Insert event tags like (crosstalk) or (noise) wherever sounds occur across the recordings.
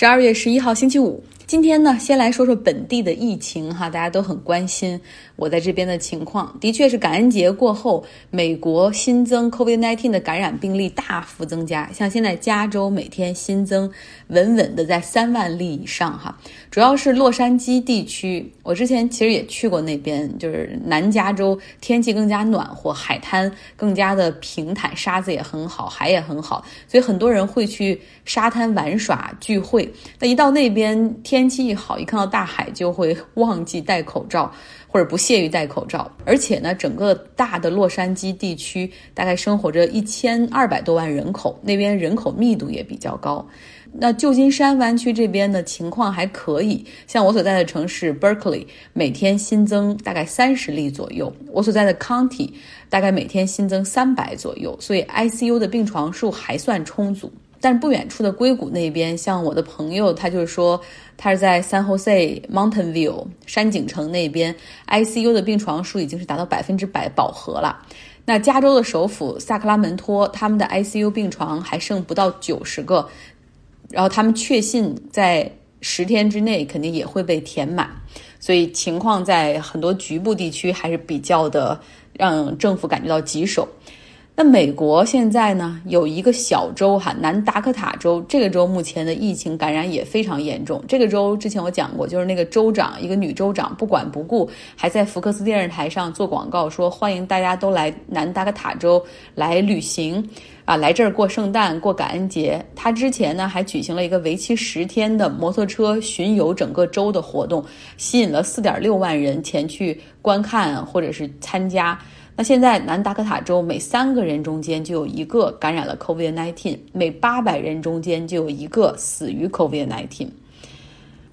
十二月十一号星期五，今天呢，先来说说本地的疫情哈，大家都很关心我在这边的情况。的确是感恩节过后，美国新增 COVID-19 的感染病例大幅增加，像现在加州每天新增稳稳的在三万例以上哈。主要是洛杉矶地区，我之前其实也去过那边，就是南加州，天气更加暖和，海滩更加的平坦，沙子也很好，海也很好，所以很多人会去沙滩玩耍聚会。那一到那边天天气一好，一看到大海就会忘记戴口罩，或者不屑于戴口罩。而且呢，整个大的洛杉矶地区大概生活着一千二百多万人口，那边人口密度也比较高。那旧金山湾区这边的情况还可以，像我所在的城市 Berkeley，每天新增大概三十例左右；我所在的 County 大概每天新增三百左右，所以 ICU 的病床数还算充足。但不远处的硅谷那边，像我的朋友，他就是说，他是在 San Jose Mountain View 山景城那边，ICU 的病床数已经是达到百分之百饱和了。那加州的首府萨克拉门托，他们的 ICU 病床还剩不到九十个，然后他们确信在十天之内肯定也会被填满，所以情况在很多局部地区还是比较的让政府感觉到棘手。那美国现在呢，有一个小州哈，南达科塔州，这个州目前的疫情感染也非常严重。这个州之前我讲过，就是那个州长，一个女州长不管不顾，还在福克斯电视台上做广告，说欢迎大家都来南达科塔州来旅行，啊，来这儿过圣诞、过感恩节。他之前呢还举行了一个为期十天的摩托车巡游整个州的活动，吸引了四点六万人前去观看或者是参加。那现在南达科塔州每三个人中间就有一个感染了 COVID-19，每八百人中间就有一个死于 COVID-19。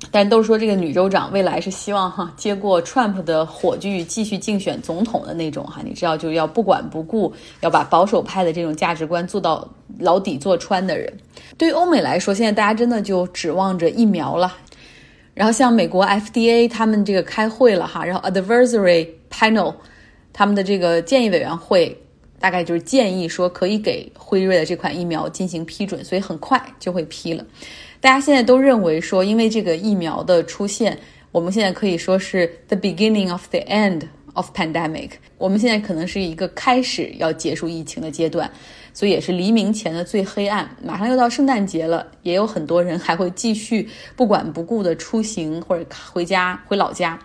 但都说这个女州长未来是希望哈接过 Trump 的火炬，继续竞选总统的那种哈，你知道就要不管不顾，要把保守派的这种价值观做到牢底坐穿的人。对于欧美来说，现在大家真的就指望着疫苗了。然后像美国 FDA 他们这个开会了哈，然后 Advisory Panel。他们的这个建议委员会大概就是建议说可以给辉瑞的这款疫苗进行批准，所以很快就会批了。大家现在都认为说，因为这个疫苗的出现，我们现在可以说是 the beginning of the end of pandemic。我们现在可能是一个开始要结束疫情的阶段，所以也是黎明前的最黑暗。马上又到圣诞节了，也有很多人还会继续不管不顾的出行或者回家回老家。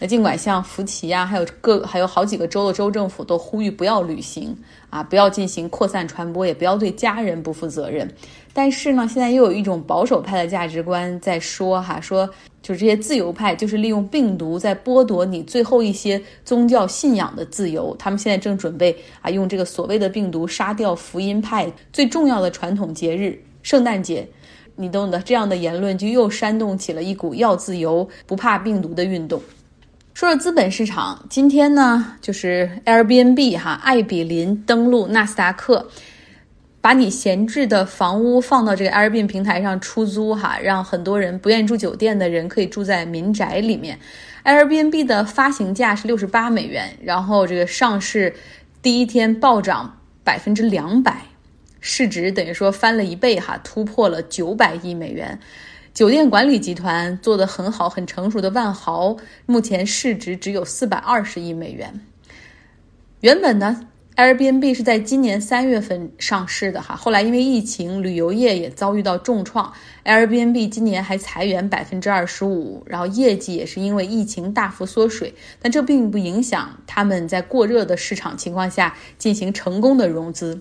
那尽管像福奇啊，还有各还有好几个州的州政府都呼吁不要旅行啊，不要进行扩散传播，也不要对家人不负责任。但是呢，现在又有一种保守派的价值观在说哈，说就是这些自由派就是利用病毒在剥夺你最后一些宗教信仰的自由。他们现在正准备啊，用这个所谓的病毒杀掉福音派最重要的传统节日圣诞节。你懂的，这样的言论就又煽动起了一股要自由不怕病毒的运动。说说资本市场，今天呢，就是 Airbnb 哈，爱比林登陆纳斯达克，把你闲置的房屋放到这个 Airbnb 平台上出租哈，让很多人不愿意住酒店的人可以住在民宅里面。Airbnb 的发行价是六十八美元，然后这个上市第一天暴涨百分之两百，市值等于说翻了一倍哈，突破了九百亿美元。酒店管理集团做得很好、很成熟的万豪，目前市值只有四百二十亿美元。原本呢，Airbnb 是在今年三月份上市的哈，后来因为疫情，旅游业也遭遇到重创，Airbnb 今年还裁员百分之二十五，然后业绩也是因为疫情大幅缩水，但这并不影响他们在过热的市场情况下进行成功的融资。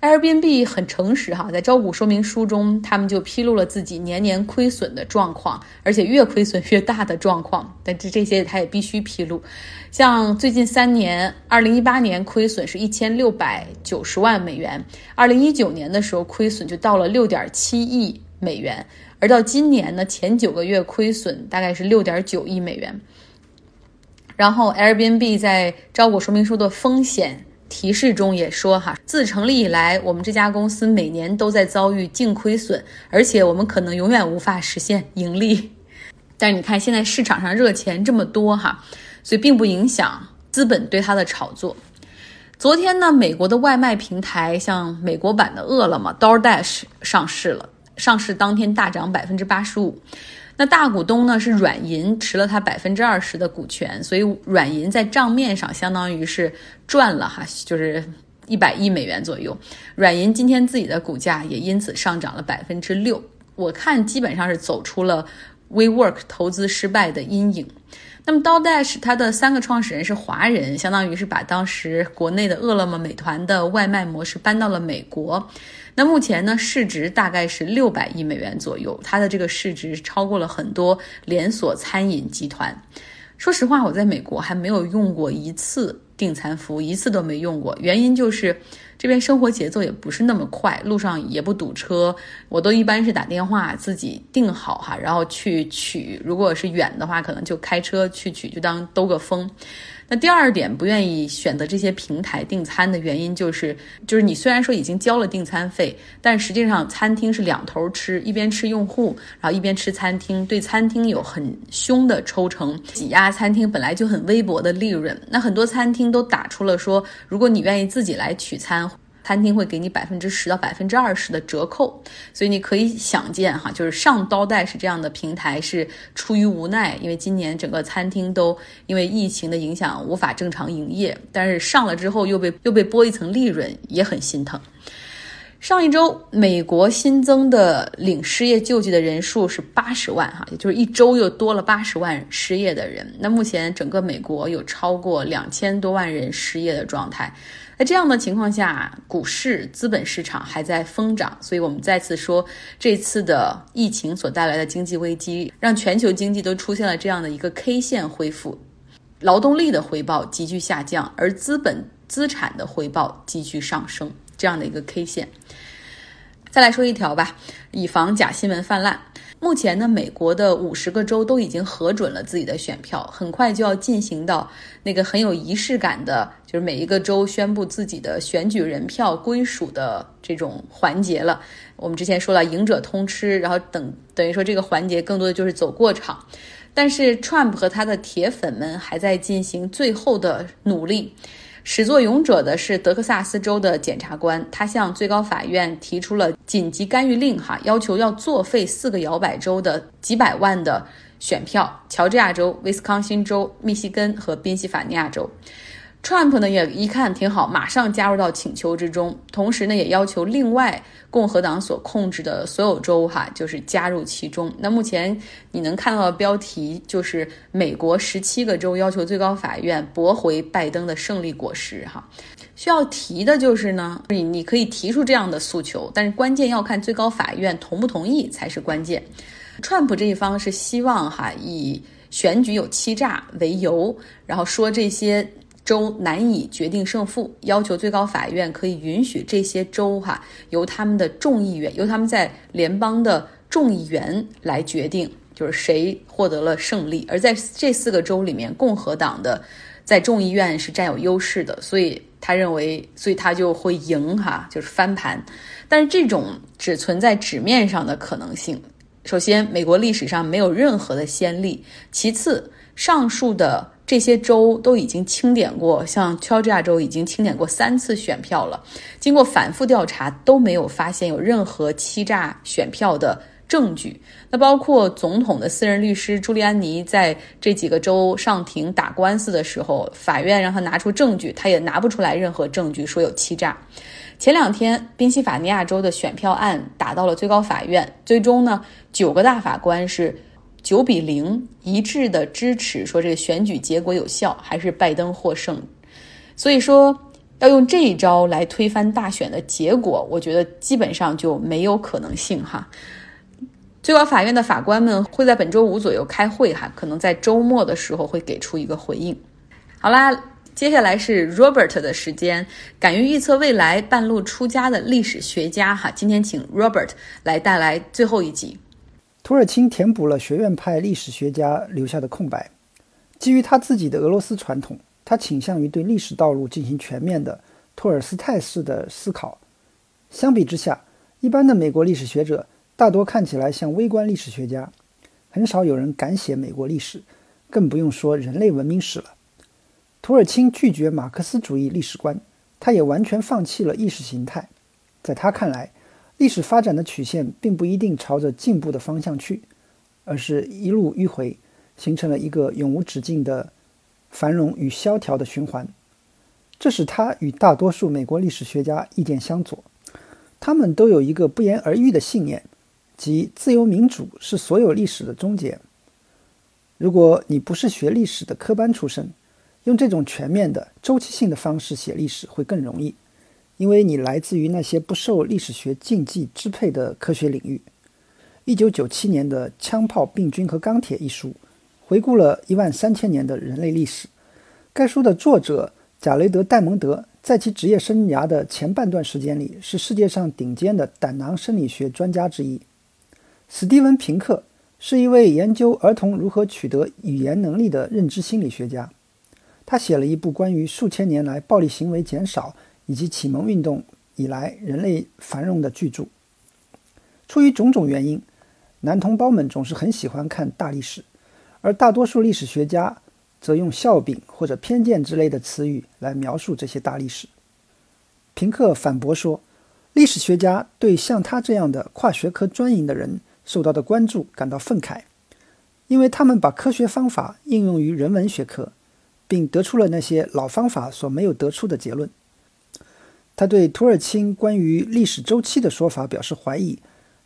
Airbnb 很诚实哈，在招股说明书中，他们就披露了自己年年亏损的状况，而且越亏损越大的状况。但这这些他也必须披露。像最近三年，二零一八年亏损是一千六百九十万美元，二零一九年的时候亏损就到了六点七亿美元，而到今年呢，前九个月亏损大概是六点九亿美元。然后 Airbnb 在招股说明书的风险。提示中也说哈，自成立以来，我们这家公司每年都在遭遇净亏损，而且我们可能永远无法实现盈利。(laughs) 但是你看，现在市场上热钱这么多哈，所以并不影响资本对它的炒作。昨天呢，美国的外卖平台像美国版的饿了么 （DoorDash） 上市了。上市当天大涨百分之八十五。那大股东呢是软银持了它百分之二十的股权，所以软银在账面上相当于是赚了哈，就是一百亿美元左右。软银今天自己的股价也因此上涨了百分之六。我看基本上是走出了 WeWork 投资失败的阴影。那么 DoorDash 它的三个创始人是华人，相当于是把当时国内的饿了么、美团的外卖模式搬到了美国。那目前呢，市值大概是六百亿美元左右，它的这个市值超过了很多连锁餐饮集团。说实话，我在美国还没有用过一次订餐服务，一次都没用过，原因就是。这边生活节奏也不是那么快，路上也不堵车，我都一般是打电话自己订好哈，然后去取。如果是远的话，可能就开车去取，就当兜个风。那第二点不愿意选择这些平台订餐的原因，就是就是你虽然说已经交了订餐费，但实际上餐厅是两头吃，一边吃用户，然后一边吃餐厅，对餐厅有很凶的抽成，挤压餐厅本来就很微薄的利润。那很多餐厅都打出了说，如果你愿意自己来取餐。餐厅会给你百分之十到百分之二十的折扣，所以你可以想见哈，就是上刀带是这样的平台是出于无奈，因为今年整个餐厅都因为疫情的影响无法正常营业，但是上了之后又被又被剥一层利润，也很心疼。上一周美国新增的领失业救济的人数是八十万哈，也就是一周又多了八十万失业的人。那目前整个美国有超过两千多万人失业的状态。在这样的情况下，股市、资本市场还在疯涨，所以我们再次说，这次的疫情所带来的经济危机，让全球经济都出现了这样的一个 K 线恢复，劳动力的回报急剧下降，而资本资产的回报急剧上升，这样的一个 K 线。再来说一条吧，以防假新闻泛滥。目前呢，美国的五十个州都已经核准了自己的选票，很快就要进行到那个很有仪式感的，就是每一个州宣布自己的选举人票归属的这种环节了。我们之前说了，赢者通吃，然后等等于说这个环节更多的就是走过场。但是 Trump 和他的铁粉们还在进行最后的努力。始作俑者的是德克萨斯州的检察官，他向最高法院提出了紧急干预令，哈，要求要作废四个摇摆州的几百万的选票：乔治亚州、威斯康星州、密西根和宾夕法尼亚州。Trump 呢也一看挺好，马上加入到请求之中，同时呢也要求另外共和党所控制的所有州哈，就是加入其中。那目前你能看到的标题就是美国十七个州要求最高法院驳回拜登的胜利果实哈。需要提的就是呢，你你可以提出这样的诉求，但是关键要看最高法院同不同意才是关键。Trump 这一方是希望哈以选举有欺诈为由，然后说这些。州难以决定胜负，要求最高法院可以允许这些州哈由他们的众议员，由他们在联邦的众议员来决定，就是谁获得了胜利。而在这四个州里面，共和党的在众议院是占有优势的，所以他认为，所以他就会赢哈，就是翻盘。但是这种只存在纸面上的可能性。首先，美国历史上没有任何的先例；其次，上述的。这些州都已经清点过，像乔治亚州已经清点过三次选票了，经过反复调查都没有发现有任何欺诈选票的证据。那包括总统的私人律师朱利安尼在这几个州上庭打官司的时候，法院让他拿出证据，他也拿不出来任何证据说有欺诈。前两天宾夕法尼亚州的选票案打到了最高法院，最终呢，九个大法官是。九比零一致的支持说这个选举结果有效，还是拜登获胜。所以说要用这一招来推翻大选的结果，我觉得基本上就没有可能性哈。最高法院的法官们会在本周五左右开会哈，可能在周末的时候会给出一个回应。好啦，接下来是 Robert 的时间，敢于预测未来、半路出家的历史学家哈，今天请 Robert 来带来最后一集。土耳其填补了学院派历史学家留下的空白。基于他自己的俄罗斯传统，他倾向于对历史道路进行全面的托尔斯泰式的思考。相比之下，一般的美国历史学者大多看起来像微观历史学家，很少有人敢写美国历史，更不用说人类文明史了。土耳其拒绝马克思主义历史观，他也完全放弃了意识形态。在他看来，历史发展的曲线并不一定朝着进步的方向去，而是一路迂回，形成了一个永无止境的繁荣与萧条的循环。这使他与大多数美国历史学家意见相左。他们都有一个不言而喻的信念，即自由民主是所有历史的终结。如果你不是学历史的科班出身，用这种全面的周期性的方式写历史会更容易。因为你来自于那些不受历史学禁忌支配的科学领域。一九九七年的《枪炮、病菌和钢铁》一书，回顾了一万三千年的人类历史。该书的作者贾雷德·戴蒙德在其职业生涯的前半段时间里，是世界上顶尖的胆囊生理学专家之一。史蒂文·平克是一位研究儿童如何取得语言能力的认知心理学家。他写了一部关于数千年来暴力行为减少。以及启蒙运动以来人类繁荣的巨著。出于种种原因，男同胞们总是很喜欢看大历史，而大多数历史学家则用笑柄或者偏见之类的词语来描述这些大历史。平克反驳说，历史学家对像他这样的跨学科专营的人受到的关注感到愤慨，因为他们把科学方法应用于人文学科，并得出了那些老方法所没有得出的结论。他对土耳其关于历史周期的说法表示怀疑，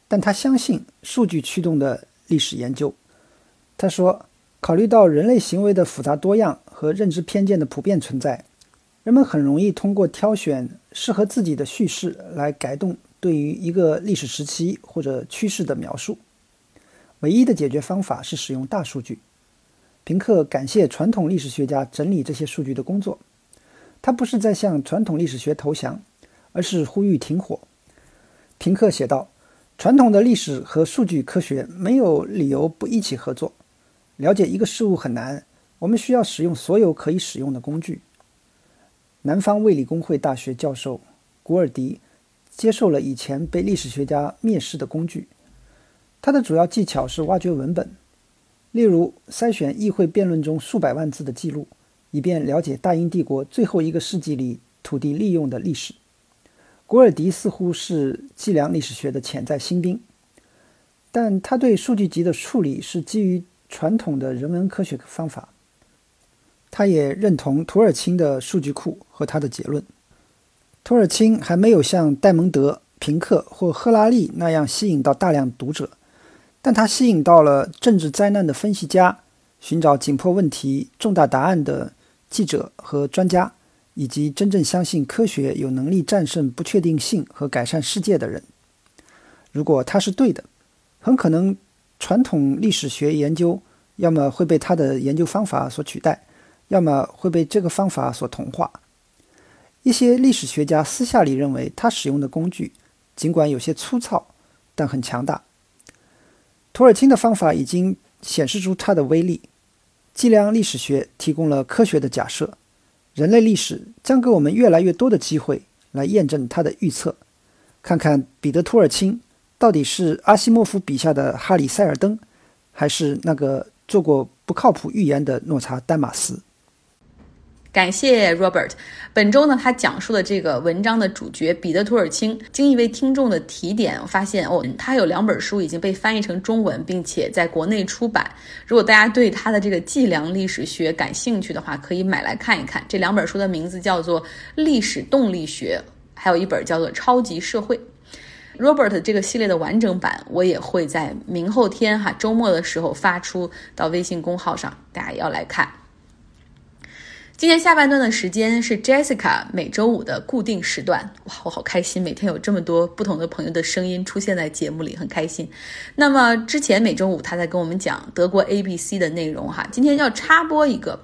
但他相信数据驱动的历史研究。他说：“考虑到人类行为的复杂多样和认知偏见的普遍存在，人们很容易通过挑选适合自己的叙事来改动对于一个历史时期或者趋势的描述。唯一的解决方法是使用大数据。”平克感谢传统历史学家整理这些数据的工作。他不是在向传统历史学投降，而是呼吁停火。平克写道：“传统的历史和数据科学没有理由不一起合作。了解一个事物很难，我们需要使用所有可以使用的工具。”南方卫理公会大学教授古尔迪接受了以前被历史学家蔑视的工具。他的主要技巧是挖掘文本，例如筛选议会辩论中数百万字的记录。以便了解大英帝国最后一个世纪里土地利用的历史，古尔迪似乎是计量历史学的潜在新兵，但他对数据集的处理是基于传统的人文科学方法。他也认同图尔钦的数据库和他的结论。图尔钦还没有像戴蒙德、平克或赫拉利那样吸引到大量读者，但他吸引到了政治灾难的分析家，寻找紧迫问题、重大答案的。记者和专家，以及真正相信科学有能力战胜不确定性和改善世界的人。如果他是对的，很可能传统历史学研究要么会被他的研究方法所取代，要么会被这个方法所同化。一些历史学家私下里认为，他使用的工具尽管有些粗糙，但很强大。图尔钦的方法已经显示出它的威力。计量历史学提供了科学的假设，人类历史将给我们越来越多的机会来验证它的预测。看看彼得·托尔钦到底是阿西莫夫笔下的哈里·塞尔登，还是那个做过不靠谱预言的诺查丹马斯。感谢 Robert。本周呢，他讲述的这个文章的主角彼得·图尔钦，经一位听众的提点，我发现哦，他有两本书已经被翻译成中文，并且在国内出版。如果大家对他的这个计量历史学感兴趣的话，可以买来看一看。这两本书的名字叫做《历史动力学》，还有一本叫做《超级社会》。Robert 这个系列的完整版，我也会在明后天哈周末的时候发出到微信公号上，大家要来看。今天下半段的时间是 Jessica 每周五的固定时段，哇，我好开心，每天有这么多不同的朋友的声音出现在节目里，很开心。那么之前每周五他在跟我们讲德国 ABC 的内容哈，今天要插播一个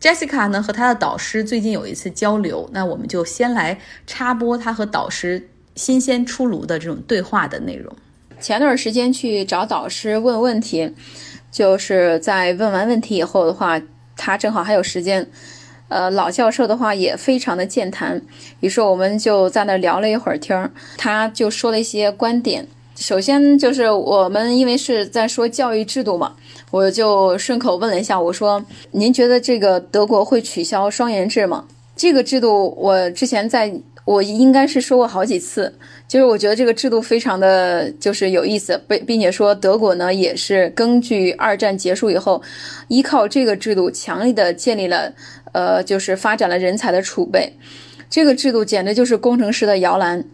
Jessica 呢和他的导师最近有一次交流，那我们就先来插播他和导师新鲜出炉的这种对话的内容。前段时间去找导师问问题，就是在问完问题以后的话，他正好还有时间。呃，老教授的话也非常的健谈，于是我们就在那聊了一会儿天儿，他就说了一些观点。首先就是我们因为是在说教育制度嘛，我就顺口问了一下，我说：“您觉得这个德国会取消双元制吗？”这个制度我之前在我应该是说过好几次，就是我觉得这个制度非常的就是有意思，并并且说德国呢也是根据二战结束以后，依靠这个制度强力的建立了，呃，就是发展了人才的储备。这个制度简直就是工程师的摇篮，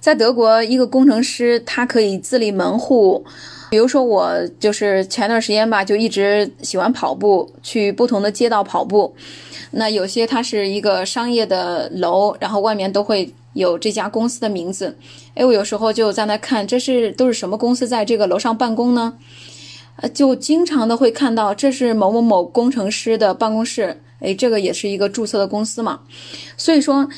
在德国，一个工程师他可以自立门户。比如说我就是前段时间吧，就一直喜欢跑步，去不同的街道跑步。那有些它是一个商业的楼，然后外面都会有这家公司的名字。哎，我有时候就在那看，这是都是什么公司在这个楼上办公呢？呃，就经常的会看到这是某某某工程师的办公室。哎，这个也是一个注册的公司嘛，所以说，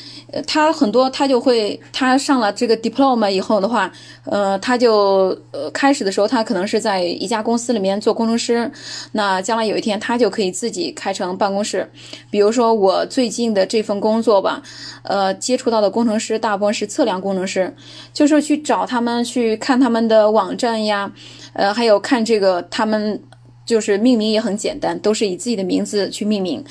他很多他就会，他上了这个 diploma 以后的话，呃，他就呃开始的时候他可能是在一家公司里面做工程师，那将来有一天他就可以自己开成办公室。比如说我最近的这份工作吧，呃，接触到的工程师大部分是测量工程师，就是去找他们去看他们的网站呀，呃，还有看这个他们。就是命名也很简单，都是以自己的名字去命名。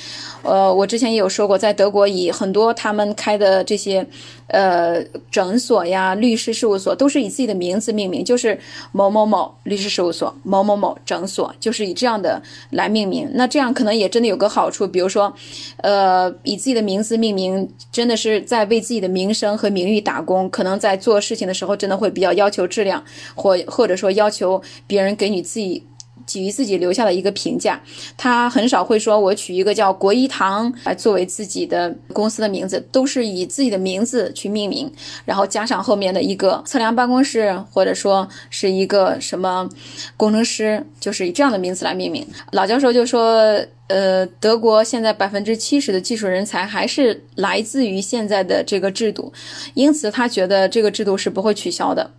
呃，我之前也有说过，在德国以很多他们开的这些，呃，诊所呀、律师事务所都是以自己的名字命名，就是某某某律师事务所、某某某诊所，就是以这样的来命名。那这样可能也真的有个好处，比如说，呃，以自己的名字命名，真的是在为自己的名声和名誉打工。可能在做事情的时候，真的会比较要求质量，或或者说要求别人给你自己。给予自己留下的一个评价，他很少会说我取一个叫国医堂来作为自己的公司的名字，都是以自己的名字去命名，然后加上后面的一个测量办公室，或者说是一个什么工程师，就是以这样的名字来命名。老教授就说，呃，德国现在百分之七十的技术人才还是来自于现在的这个制度，因此他觉得这个制度是不会取消的。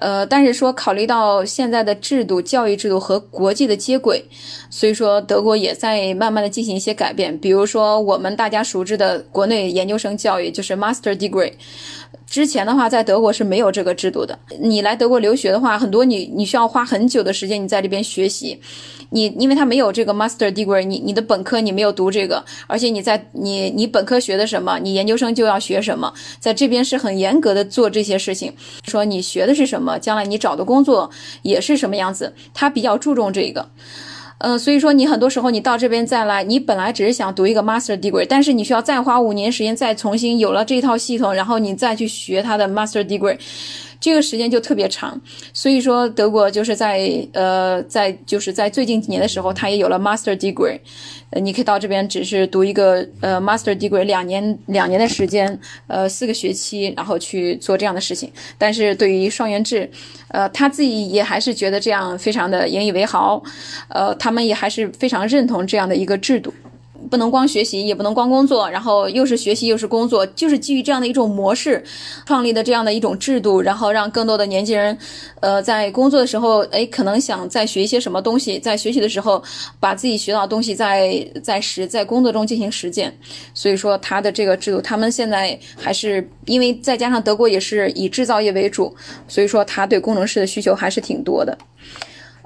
呃，但是说考虑到现在的制度、教育制度和国际的接轨，所以说德国也在慢慢的进行一些改变。比如说我们大家熟知的国内研究生教育，就是 Master Degree。之前的话，在德国是没有这个制度的。你来德国留学的话，很多你你需要花很久的时间，你在这边学习。你因为他没有这个 master degree，你你的本科你没有读这个，而且你在你你本科学的什么，你研究生就要学什么，在这边是很严格的做这些事情。说你学的是什么，将来你找的工作也是什么样子，他比较注重这个。嗯，所以说你很多时候你到这边再来，你本来只是想读一个 master degree，但是你需要再花五年时间再重新有了这套系统，然后你再去学它的 master degree。这个时间就特别长，所以说德国就是在呃在就是在最近几年的时候，它也有了 master degree，呃，你可以到这边只是读一个呃 master degree 两年两年的时间，呃四个学期，然后去做这样的事情。但是对于双元制，呃他自己也还是觉得这样非常的引以为豪，呃他们也还是非常认同这样的一个制度。不能光学习，也不能光工作，然后又是学习又是工作，就是基于这样的一种模式创立的这样的一种制度，然后让更多的年轻人，呃，在工作的时候，哎，可能想再学一些什么东西，在学习的时候把自己学到的东西在在实在工作中进行实践。所以说，他的这个制度，他们现在还是因为再加上德国也是以制造业为主，所以说他对工程师的需求还是挺多的。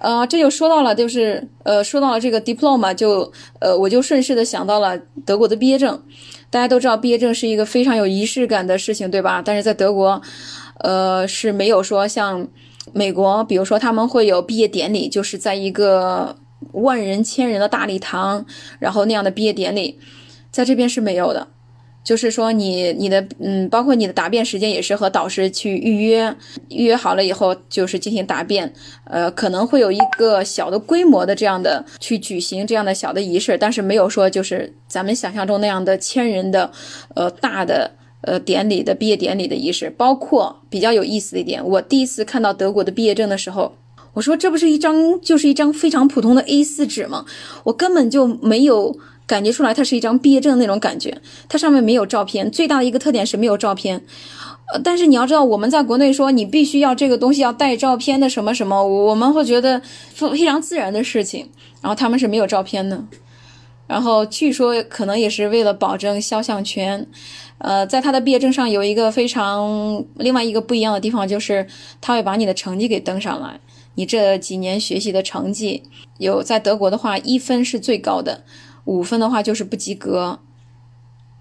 呃，这就说到了，就是呃，说到了这个 diploma，就呃，我就顺势的想到了德国的毕业证。大家都知道，毕业证是一个非常有仪式感的事情，对吧？但是在德国，呃，是没有说像美国，比如说他们会有毕业典礼，就是在一个万人千人的大礼堂，然后那样的毕业典礼，在这边是没有的。就是说，你你的嗯，包括你的答辩时间也是和导师去预约，预约好了以后就是进行答辩，呃，可能会有一个小的规模的这样的去举行这样的小的仪式，但是没有说就是咱们想象中那样的千人的，呃，大的呃典礼的毕业典礼的仪式。包括比较有意思的一点，我第一次看到德国的毕业证的时候，我说这不是一张就是一张非常普通的 A4 纸吗？我根本就没有。感觉出来，它是一张毕业证那种感觉，它上面没有照片。最大的一个特点是没有照片，呃，但是你要知道，我们在国内说你必须要这个东西要带照片的什么什么，我们会觉得非常自然的事情。然后他们是没有照片的，然后据说可能也是为了保证肖像权，呃，在他的毕业证上有一个非常另外一个不一样的地方，就是他会把你的成绩给登上来，你这几年学习的成绩有在德国的话，一分是最高的。五分的话就是不及格，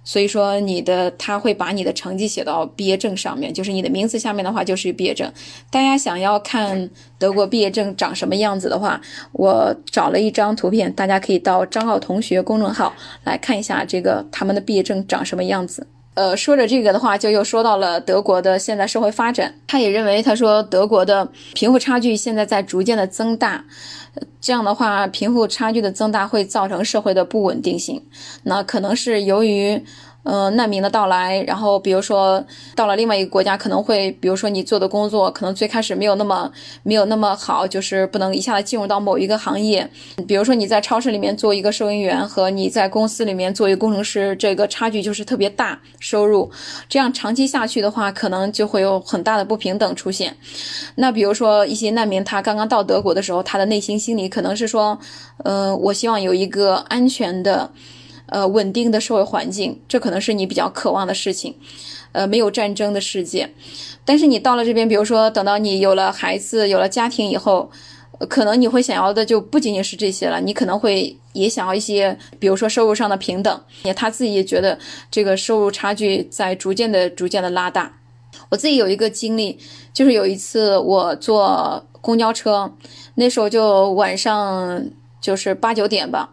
所以说你的他会把你的成绩写到毕业证上面，就是你的名字下面的话就是毕业证。大家想要看德国毕业证长什么样子的话，我找了一张图片，大家可以到张浩同学公众号来看一下这个他们的毕业证长什么样子。呃，说着这个的话，就又说到了德国的现在社会发展。他也认为，他说德国的贫富差距现在在逐渐的增大。这样的话，贫富差距的增大会造成社会的不稳定性。那可能是由于。呃，难民的到来，然后比如说到了另外一个国家，可能会，比如说你做的工作可能最开始没有那么没有那么好，就是不能一下子进入到某一个行业。比如说你在超市里面做一个收银员和你在公司里面做一个工程师，这个差距就是特别大，收入这样长期下去的话，可能就会有很大的不平等出现。那比如说一些难民，他刚刚到德国的时候，他的内心心理可能是说，呃，我希望有一个安全的。呃，稳定的社会环境，这可能是你比较渴望的事情。呃，没有战争的世界，但是你到了这边，比如说等到你有了孩子、有了家庭以后，可能你会想要的就不仅仅是这些了。你可能会也想要一些，比如说收入上的平等。也他自己也觉得这个收入差距在逐渐的、逐渐的拉大。我自己有一个经历，就是有一次我坐公交车，那时候就晚上就是八九点吧。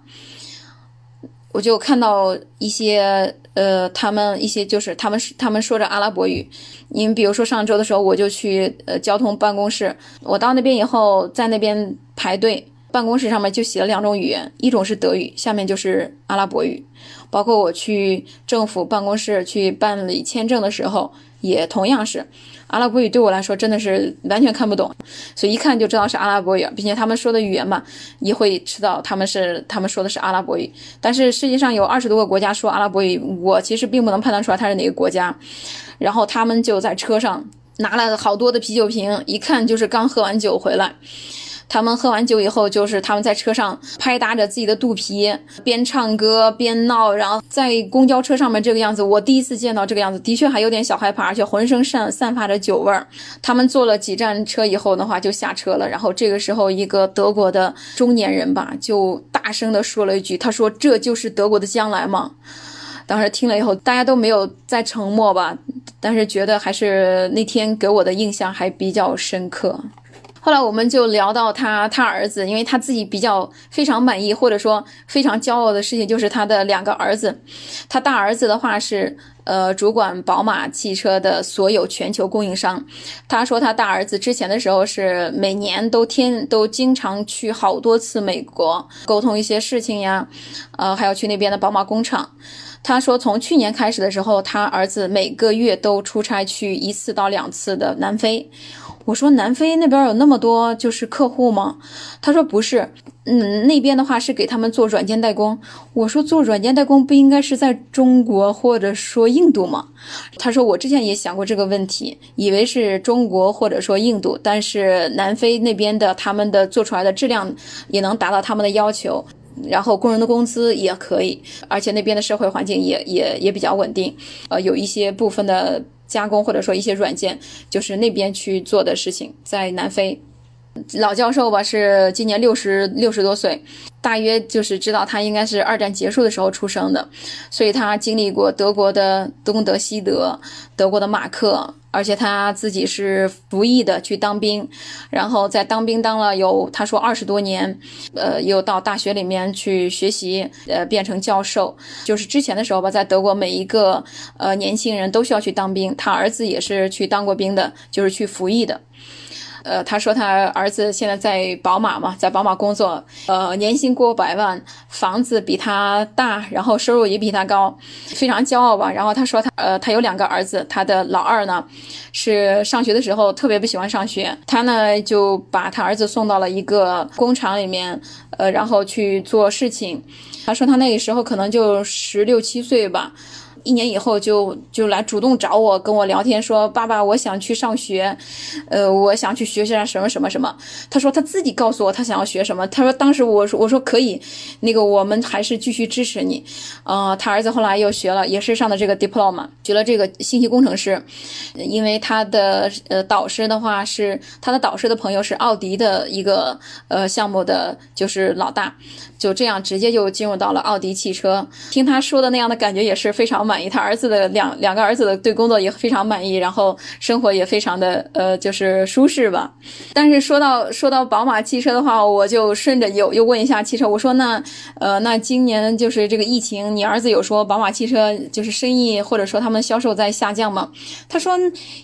我就看到一些，呃，他们一些就是他们他们说着阿拉伯语。你比如说上周的时候，我就去呃交通办公室，我到那边以后，在那边排队，办公室上面就写了两种语言，一种是德语，下面就是阿拉伯语。包括我去政府办公室去办理签证的时候，也同样是。阿拉伯语对我来说真的是完全看不懂，所以一看就知道是阿拉伯语，并且他们说的语言嘛，也会知道他们是他们说的是阿拉伯语。但是世界上有二十多个国家说阿拉伯语，我其实并不能判断出来它是哪个国家。然后他们就在车上拿了好多的啤酒瓶，一看就是刚喝完酒回来。他们喝完酒以后，就是他们在车上拍打着自己的肚皮，边唱歌边闹，然后在公交车上面这个样子，我第一次见到这个样子，的确还有点小害怕，而且浑身散散发着酒味儿。他们坐了几站车以后的话，就下车了。然后这个时候，一个德国的中年人吧，就大声的说了一句：“他说这就是德国的将来吗？”当时听了以后，大家都没有再沉默吧，但是觉得还是那天给我的印象还比较深刻。后来我们就聊到他他儿子，因为他自己比较非常满意或者说非常骄傲的事情，就是他的两个儿子。他大儿子的话是呃主管宝马汽车的所有全球供应商。他说他大儿子之前的时候是每年都天都经常去好多次美国沟通一些事情呀，呃还要去那边的宝马工厂。他说从去年开始的时候，他儿子每个月都出差去一次到两次的南非。我说南非那边有那么多就是客户吗？他说不是，嗯，那边的话是给他们做软件代工。我说做软件代工不应该是在中国或者说印度吗？他说我之前也想过这个问题，以为是中国或者说印度，但是南非那边的他们的做出来的质量也能达到他们的要求，然后工人的工资也可以，而且那边的社会环境也也也比较稳定，呃，有一些部分的。加工或者说一些软件，就是那边去做的事情，在南非。老教授吧是今年六十六十多岁，大约就是知道他应该是二战结束的时候出生的，所以他经历过德国的东德、西德，德国的马克。而且他自己是服役的，去当兵，然后在当兵当了有他说二十多年，呃，又到大学里面去学习，呃，变成教授。就是之前的时候吧，在德国每一个呃年轻人都需要去当兵，他儿子也是去当过兵的，就是去服役的。呃，他说他儿子现在在宝马嘛，在宝马工作，呃，年薪过百万，房子比他大，然后收入也比他高，非常骄傲吧。然后他说他，呃，他有两个儿子，他的老二呢，是上学的时候特别不喜欢上学，他呢就把他儿子送到了一个工厂里面，呃，然后去做事情。他说他那个时候可能就十六七岁吧。一年以后就就来主动找我跟我聊天，说爸爸，我想去上学，呃，我想去学习什么什么什么。他说他自己告诉我他想要学什么。他说当时我说我说可以，那个我们还是继续支持你。呃，他儿子后来又学了，也是上的这个 diploma，学了这个信息工程师。因为他的呃导师的话是他的导师的朋友是奥迪的一个呃项目的就是老大，就这样直接就进入到了奥迪汽车。听他说的那样的感觉也是非常满。满意，他儿子的两两个儿子的对工作也非常满意，然后生活也非常的呃就是舒适吧。但是说到说到宝马汽车的话，我就顺着又又问一下汽车，我说那呃那今年就是这个疫情，你儿子有说宝马汽车就是生意或者说他们销售在下降吗？他说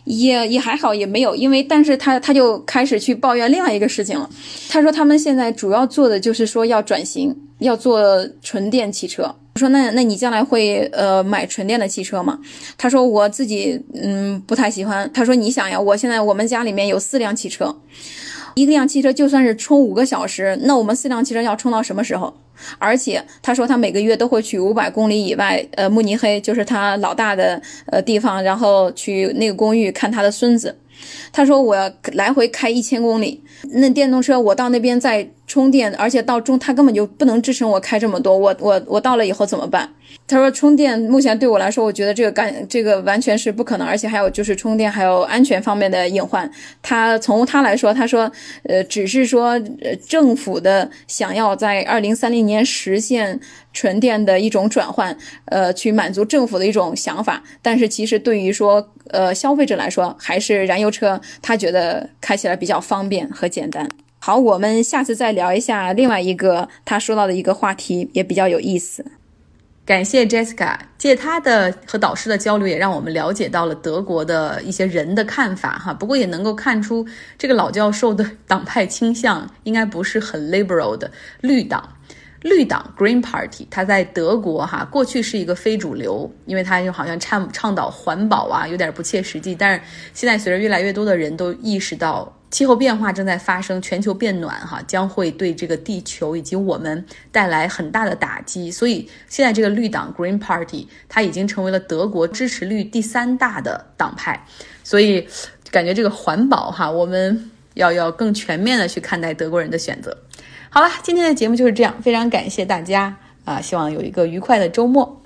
也也还好，也没有，因为但是他他就开始去抱怨另外一个事情了。他说他们现在主要做的就是说要转型，要做纯电汽车。我说那那你将来会呃买纯电的汽车吗？他说我自己嗯不太喜欢。他说你想呀，我现在我们家里面有四辆汽车，一辆汽车就算是充五个小时，那我们四辆汽车要充到什么时候？而且他说他每个月都会去五百公里以外，呃慕尼黑就是他老大的呃地方，然后去那个公寓看他的孙子。他说我来回开一千公里，那电动车我到那边再充电，而且到中他根本就不能支撑我开这么多，我我我到了以后怎么办？他说充电目前对我来说，我觉得这个干这个完全是不可能，而且还有就是充电还有安全方面的隐患。他从他来说，他说呃只是说呃政府的想要在二零三零年实现纯电的一种转换，呃去满足政府的一种想法，但是其实对于说呃消费者来说，还是燃油车，他觉得开起来比较方便和简单。好，我们下次再聊一下另外一个他说到的一个话题，也比较有意思。感谢 Jessica，借他的和导师的交流，也让我们了解到了德国的一些人的看法哈。不过也能够看出，这个老教授的 (laughs) 党派倾向应该不是很 liberal 的绿党。绿党 Green Party，它在德国哈过去是一个非主流，因为它就好像倡倡导环保啊，有点不切实际。但是现在随着越来越多的人都意识到气候变化正在发生，全球变暖哈将会对这个地球以及我们带来很大的打击，所以现在这个绿党 Green Party 它已经成为了德国支持率第三大的党派，所以感觉这个环保哈，我们要要更全面的去看待德国人的选择。好了，今天的节目就是这样，非常感谢大家啊！希望有一个愉快的周末。